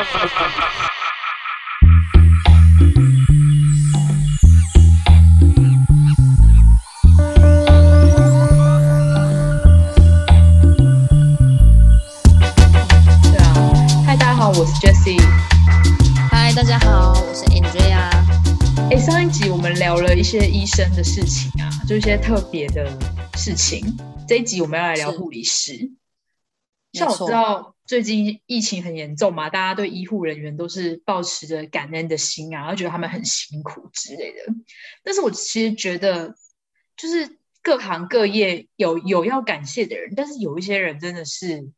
对啊，嗨，大家好，我是 Jessie。嗨，大家好，我是 Andrea。哎，上一集我们聊了一些医生的事情啊，就一些特别的事情。这一集我们要来聊是护理师。像我知道最近疫情很严重嘛，大家对医护人员都是抱持着感恩的心啊，然后觉得他们很辛苦之类的。但是我其实觉得，就是各行各业有有要感谢的人，但是有一些人真的是，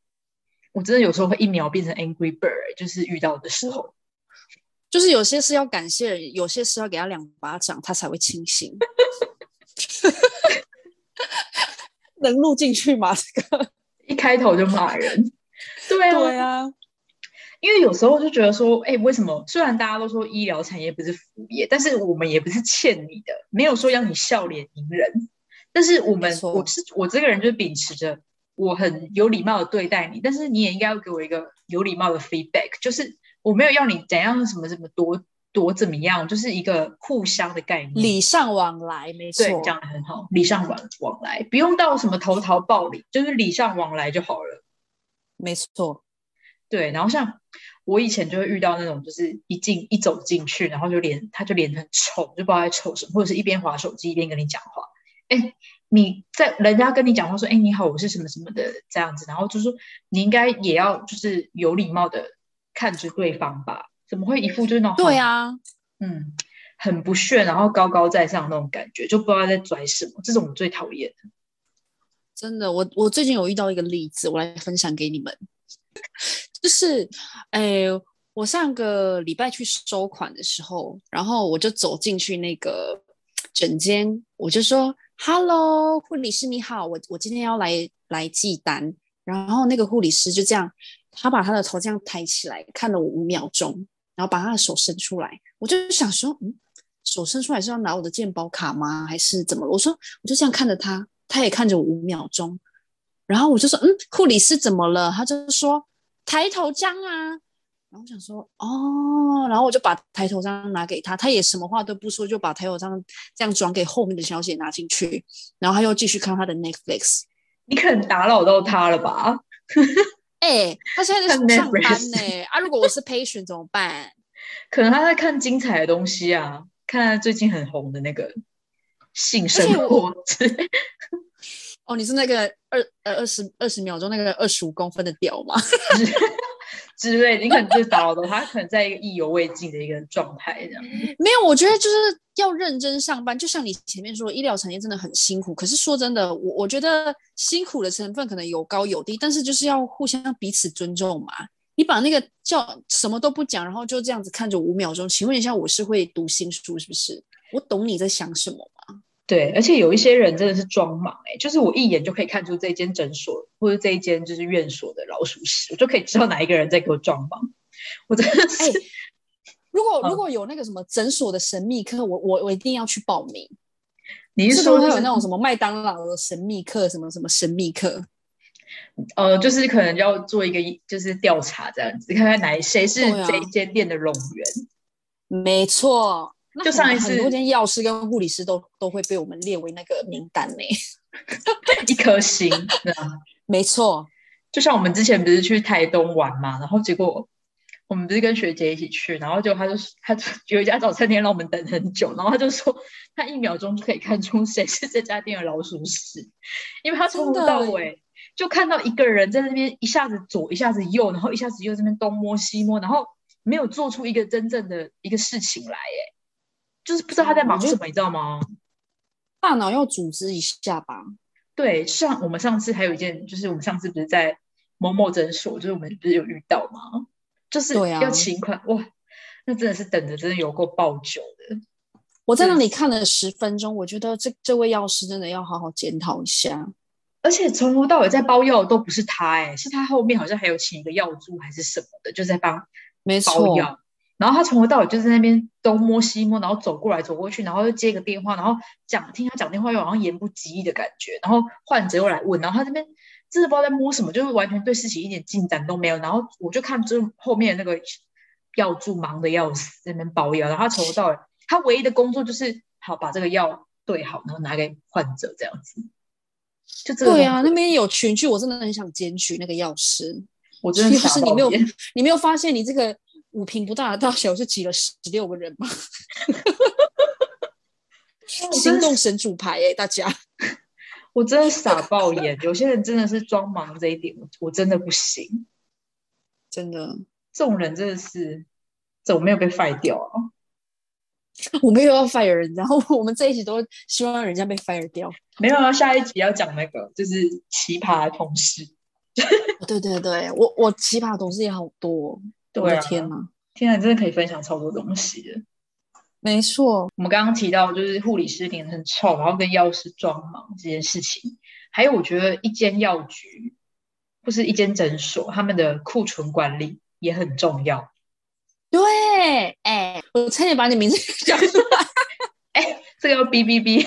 我真的有时候会一秒变成 angry bird，欸就是遇到的时候。就是有些是要感谢人，有些是要给他两巴掌，他才会清醒。能录进去吗？这个？一开头就骂人，对啊，对啊，因为有时候就觉得说，哎，为什么？虽然大家都说医疗产业不是服务业，但是我们也不是欠你的，没有说要你笑脸迎人。但是我们我是我这个人就是秉持着我很有礼貌的对待你，但是你也应该要给我一个有礼貌的 feedback，就是我没有要你怎样什么什么多多怎么样，就是一个互相的概念。礼尚往来，没错对，讲的很好，礼尚往往来，不用到什么投桃报李，就是礼尚往来就好了。没错。对，然后像我以前就会遇到那种，就是一进一走进去，然后就脸他就脸很臭，就不知道在臭什么，或者是一边划手机一边跟你讲话。哎，你在人家跟你讲话说，哎，你好，我是什么什么的这样子，然后就说你应该也要就是有礼貌的看着对方吧，怎么会一副就是那种对，啊，嗯，很不炫，然后高高在上那种感觉，就不知道在拽什么，这种我最讨厌的。真的，我我最近有遇到一个例子，我来分享给你们。就是，哎，我上个礼拜去收款的时候，然后我就走进去那个诊间，我就说：“Hello，护理师你好，我我今天要来来记单。”然后那个护理师就这样，他把他的头这样抬起来，看了我五秒钟，然后把他的手伸出来，我就想说，嗯，手伸出来是要拿我的健保卡吗？还是怎么？我说，我就这样看着他，他也看着我五秒钟，然后我就说，嗯，护理师怎么了？他就说抬头章啊。然后我想说，哦，然后我就把抬头章拿给他，他也什么话都不说，就把抬头章这样转给后面的小姐拿进去，然后他又继续看他的 Netflix。你可能打扰到他了吧？哎、他现在在上班呢、啊，如果我是 patient 怎么办？可能他在看精彩的东西啊，看最近很红的那个性生活之类。哦，你是那个二呃二十二十秒钟那个二十五公分的屌吗？之类，你可能就是打扰到他，可能在一个意犹未尽的一个状态这样。没有，我觉得就是要认真上班。就像你前面说，医疗产业真的很辛苦。可是说真的，我我觉得辛苦的成分可能有高有低，但是就是要互相彼此尊重嘛。你把那个叫什么都不讲，然后就这样子看着五秒钟，请问一下，我是会读心术是不是？我懂你在想什么吗？对，而且有一些人真的是装盲哎、就是我一眼就可以看出这间诊所或者这一间就是院所的老鼠屎，我就可以知道哪一个人在给我装盲。我真的是，哎如果嗯如果有那个什么诊所的神秘课，我我我一定要去报名。你是是说就是不是会有那种什么麦当劳的神秘课，什么什么神秘课？呃，就是可能要做一个就是调查这样子，看看哪谁是这一间店的冗员。没错，就上一次很多间药师跟护理师都都会被我们列为那个名单呢。一颗星。没错，就像我们之前不是去台东玩嘛，然后结果我们不是跟学姐一起去，然后就他就他就有一家早餐店让我们等很久，然后他就说他一秒钟就可以看出谁是这家店的老鼠屎，因为他从头到尾就看到一个人在那边一下子左一下子右，然后一下子又这边东摸西摸，然后没有做出一个真正的一个事情来，哎，就是不知道他在忙什么，你知道吗？大脑要组织一下吧。对，上我们上次还有一件，就是我们上次不是在某某诊所，就是我们不是有遇到吗？就是要请款，哇，那真的是等的真的有够爆久的。我在那对里看了十分钟，我觉得这这位药师真的要好好检讨一下。而且从头到尾在包药的都不是他、欸，是他后面好像还有请一个药助还是什么的，就在帮包没错，药。然后他从头到尾就在那边东摸西摸，然后走过来走过去，然后又接个电话，然后讲听他讲电话又好像言不及义的感觉，然后患者又来问，然后他这边真的不知道在摸什么，就是完全对事情一点进展都没有。然后我就看就后面那个药助忙的要死，在那边包药，然后他从头到尾，他唯一的工作就是好把这个药对好，然后拿给患者这样子。就这个对啊，那边有群聚，我真的很想检举那个药师。我真的就是你没有你没有发现你这个五平不大的大小是挤了十六个人吗？心动神主牌哎、大家。我真的傻爆眼。有些人真的是装忙这一点，我我真的不行。真的，这种人真的是，怎么没有被 fire 掉啊？我没有要 fire 人，然后我们这一集都希望人家被 fire 掉。没有啊，下一集要讲那个就是奇葩同事。对对对，我我奇葩同事也好多、对啊的天哪！天啊，真的可以分享超多东西的。没错，我们刚刚提到就是护理师脸很臭，然后跟药师装忙这件事情，还有我觉得一间药局或是一间诊所，他们的库存管理也很重要。对，哎、我差点把你名字 讲出来。哎，这个要哔哔哔，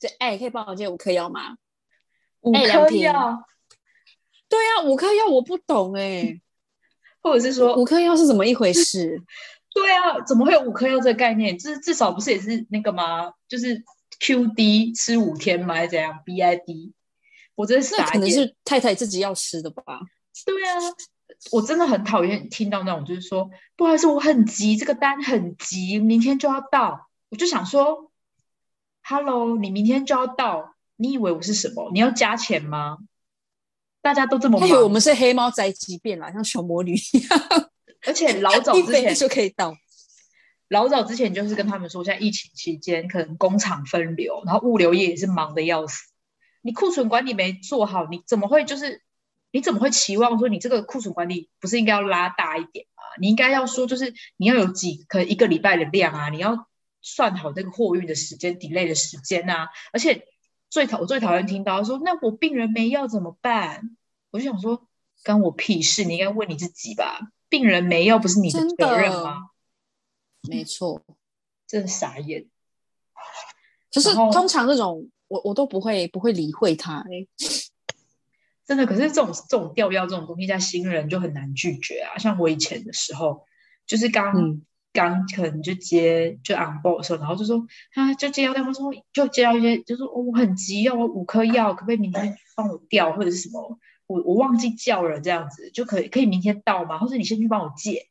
这哎、可以帮我借五颗药吗？五颗药，对啊，五颗药我不懂哎、或者是说五颗药是怎么一回事？对啊，怎么会有五颗药这个概念？至至少不是也是那个吗？就是 QD 吃五天吗？还是怎样？BID？我真的是那可能。是太太自己要吃的吧？对啊，我真的很讨厌听到那种，就是说，不好意思，我很急，这个单很急，明天就要到。我就想说，Hello，你明天就要到，你以为我是什么？你要加钱吗？大家都这么他以为我忙，们是黑猫宅急便啦，像小魔女一样，而且老早之前就可以到。老早之前就是跟他们说，现在疫情期间可能工厂分流，然后物流业也是忙得要死。你库存管理没做好，你怎么会就是你怎么会期望说你这个库存管理不是应该要拉大一点吗？你应该要说就是你要有几可能一个礼拜的量啊，你要算好那个货运的时间、delay 的时间啊。而且最讨我最讨厌听到说，那我病人没药怎么办？我就想说，干我屁事！你应该问你自己吧。病人没药不是你的真责任的吗？没错，真的傻眼。可是通常这种我我都不会不会理会他、欸。真的，可是这种这种调药这种东西，在新人就很难拒绝啊。像我以前的时候，就是刚、嗯刚可能就接就 on board 的时候，然后就说啊，就接到电话说，就接到一些，就说、我很急，要我五颗药，可不可以明天帮我调，或者是什么，我我忘记叫了，这样子就可以可以明天到吗？或者你先去帮我借。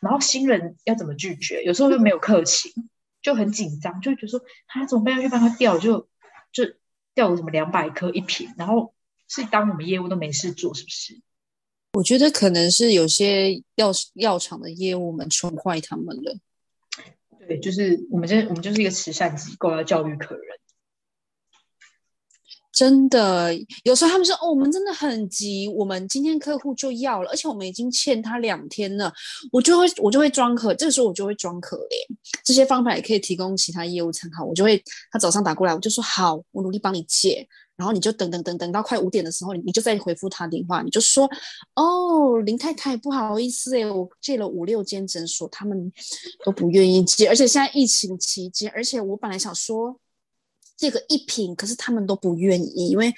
然后新人要怎么拒绝？有时候又没有客情，就很紧张，就觉得说啊怎么办？要去帮他调，就就调个什么两百颗一瓶，然后是当我们业务都没事做，是不是？我觉得可能是有些药药厂的业务们宠坏他们了。对，就是我们这我们就是一个慈善机构，要教育客人。真的，有时候他们说哦，我们真的很急，我们今天客户就要了，而且我们已经欠他两天了，我就会我就会装可，这个时候我就会装可怜。这些方法也可以提供其他业务参考。我就会他早上打过来，我就说好，我努力帮你借，然后你就等等等等到快五点的时候，你你就再回复他电话，你就说哦，林太太不好意思诶，我借了五六间诊所，他们都不愿意借，而且现在疫情期间，而且我本来想说。借个一瓶，可是他们都不愿意，因为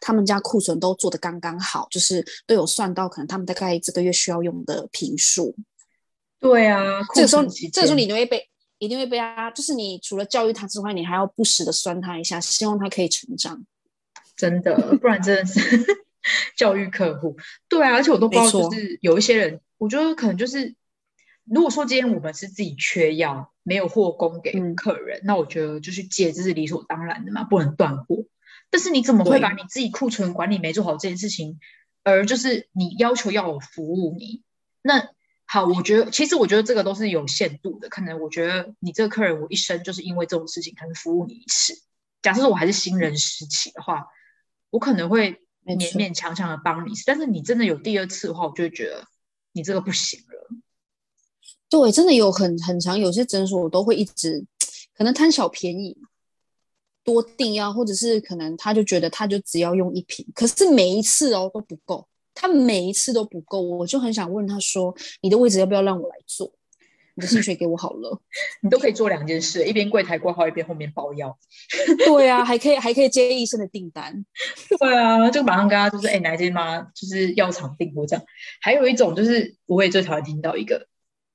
他们家库存都做的刚刚好，就是都有算到可能他们大概这个月需要用的瓶数。对啊，这个时候这个时候你就会被一定会被他，就是你除了教育他之外，你还要不时的酸他一下，希望他可以成长。真的，不然真的是 教育客户。对啊，而且我都不知道，就是有一些人，我觉得可能就是，如果说今天我们是自己缺药，没有货供给嗯客人，那我觉得就是借，这是理所当然的嘛，不能断货。但是你怎么会把你自己库存管理没做好这件事情，而就是你要求要我服务你？那好，我觉得其实我觉得这个都是有限度的，可能我觉得你这个客人，我一生就是因为这种事情，可能服务你一次。假设说我还是新人时期的话，我可能会勉勉强强的帮你，但是你真的有第二次的话，我就会觉得你这个不行了。对，真的有很很长，有些诊所我都会一直可能贪小便宜，多订药，或者是可能他就觉得他就只要用一瓶，可是每一次哦都不够，他每一次都不够，我就很想问他说，你的位置要不要让我来做？你的薪水给我好了。你都可以做两件事，一边柜台挂号，一边后面包药。对啊，还可以还可以接医生的订单。对啊，就马上跟他就是，哎，哪一间吗？就是药厂订货这样。还有一种就是，我也最讨厌听到一个，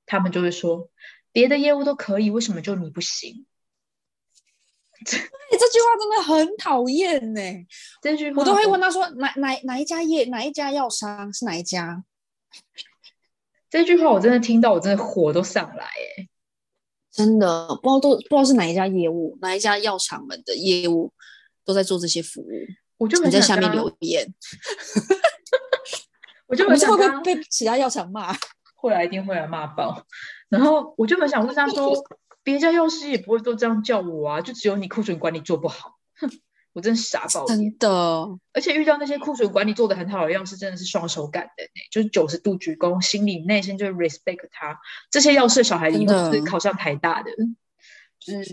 他们就会说，别的业务都可以，为什么就你不行？这这句话真的很讨厌呢。这句话我都会问他说，哪哪哪一家业哪一家药商是哪一家？这句话我真的听到，我真的火都上来哎！真的不知道都不知道是哪一家业务，哪一家药厂们的业务都在做这些服务。我就你在下面留言，我就很想会被其他药厂骂？会来一定会来骂爆。然后我就很想问他说，别家药师也不会都这样叫我啊，就只有你库存管理做不好，哼。我真傻爆，真的，而且遇到那些库存管理做的很好的药师，真的是双手感恩就是九十度鞠躬，心里内心就是 respect 他。这些药师小孩以后是考上台大的，就是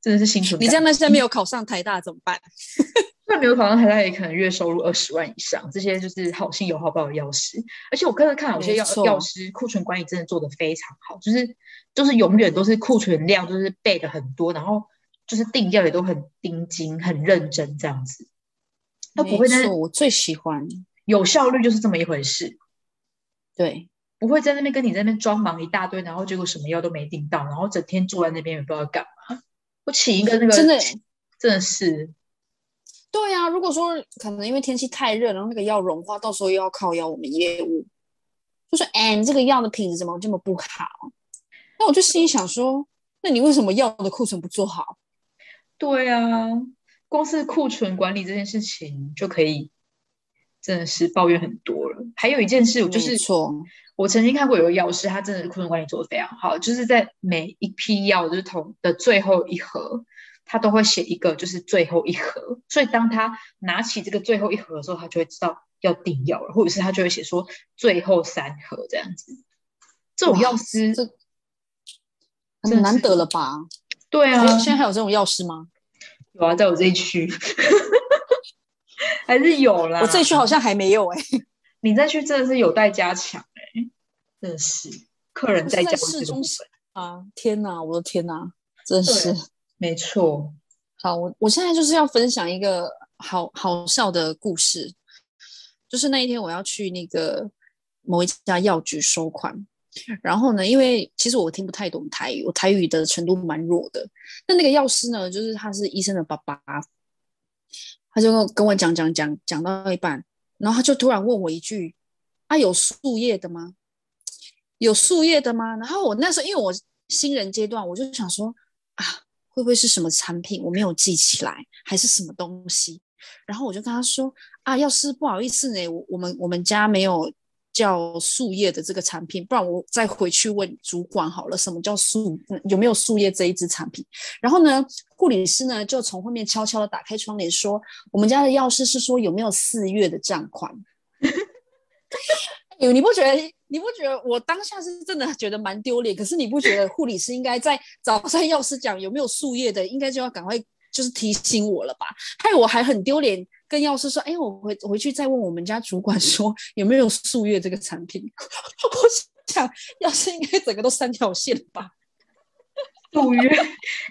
真的是心存。你这样，那现在没有考上台大怎么办？那没有考上台大，也可能月收入二十万以上。这些就是好心有好报的药师，而且我刚才看有些药药师库存管理真的做的非常好，就是就是永远都是库存量就是备的很多，然后。就是定调也都很盯紧、很认真这样子，他不会在我最喜欢有效率就是这么一回事。对，不会在那边跟你在那边装忙一大堆，然后结果什么药都没订到，然后整天坐在那边也不知道干嘛。我请一个那个真的真的是，对啊。如果说可能因为天气太热，然后那个药融化，到时候又要靠药我们业务，就说哎，你这个药的品质怎么这么不好？那我就心里想说，那你为什么药的库存不做好？对啊，光是库存管理这件事情就可以真的是抱怨很多了。还有一件事，就是错，我曾经看过有个药师，他真的库存管理做的非常好，就是在每一批药就是同的最后一盒，他都会写一个就是最后一盒，所以当他拿起这个最后一盒的时候，他就会知道要订药了，或者是他就会写说最后三盒这样子。这种药师这很难得了吧？对啊，现在还有这种药师吗？有啊，在我这一区 还是有啦。我这一区好像还没有哎。你这区真的是有待加强哎，真的是客人在家市中心啊！天哪，我的天哪，真是没错。好，我我现在就是要分享一个好好笑的故事，就是那一天我要去那个某一家药局收款。然后呢？因为其实我听不太懂台语，我台语的程度蛮弱的。那那个药师呢，就是他是医生的爸爸，他就跟我讲讲讲讲到一半，然后他就突然问我一句：“啊，有树叶的吗？有树叶的吗？”然后我那时候因为我新人阶段，我就想说：“啊，会不会是什么产品我没有记起来，还是什么东西？”然后我就跟他说：“啊，药师不好意思呢，我我们我们家没有。”叫树叶的这个产品，不然我再回去问主管好了。什么叫树？有没有树叶这一支产品？然后呢，护理师呢就从后面悄悄的打开窗帘说：“我们家的药师是说有没有四月的账款？” 有，你不觉得？你不觉得我当下是真的觉得蛮丢脸？可是你不觉得护理师应该在早上药师讲有没有树叶的，应该就要赶快就是提醒我了吧？害我还很丢脸。跟药师说，哎，我回回去再问我们家主管说有没有素月这个产品。我想药师应该整个都三条线吧。素月，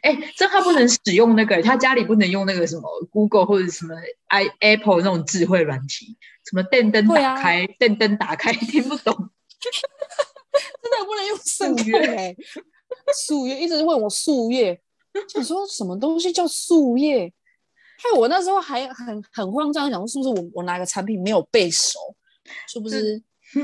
哎，这他不能使用那个，他家里不能用那个什么 Google 或者什么 i Apple 那种智慧软体，什么电灯打开，电灯打开，听不懂。真的不能用素月，素月一直问我素月，想说什么东西叫素月？害我那时候还很很慌张，想说是不是我我拿个产品没有背熟，是不是？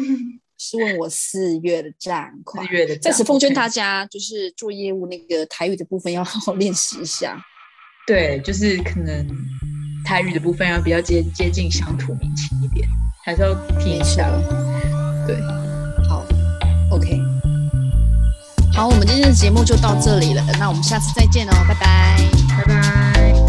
是问我四月的账款。四月的在此奉劝大家，就是做业务那个台语的部分要好好练习一下。对，就是可能台语的部分要比较接接近乡土民情一点，还是要听一下。对，好，OK，好，我们今天的节目就到这里了，那我们下次再见哦，拜拜，拜拜。